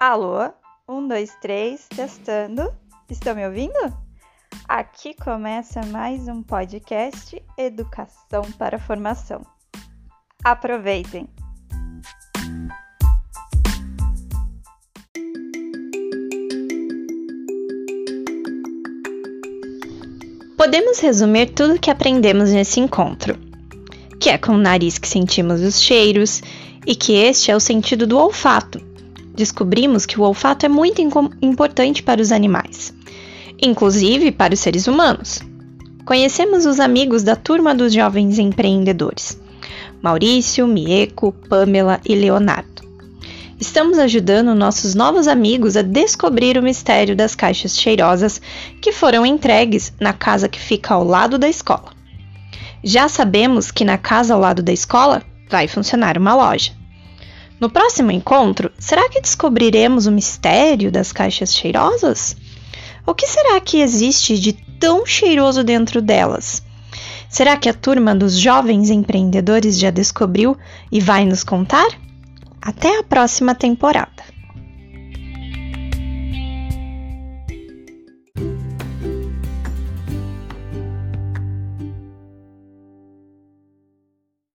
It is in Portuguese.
Alô? Um, dois, três, testando. Estão me ouvindo? Aqui começa mais um podcast Educação para Formação. Aproveitem! Podemos resumir tudo o que aprendemos nesse encontro, que é com o nariz que sentimos os cheiros e que este é o sentido do olfato, descobrimos que o olfato é muito importante para os animais, inclusive para os seres humanos. Conhecemos os amigos da turma dos jovens empreendedores: Maurício, Mieco, Pamela e Leonardo. Estamos ajudando nossos novos amigos a descobrir o mistério das caixas cheirosas que foram entregues na casa que fica ao lado da escola. Já sabemos que na casa ao lado da escola vai funcionar uma loja. No próximo encontro, será que descobriremos o mistério das caixas cheirosas? O que será que existe de tão cheiroso dentro delas? Será que a turma dos jovens empreendedores já descobriu e vai nos contar? Até a próxima temporada!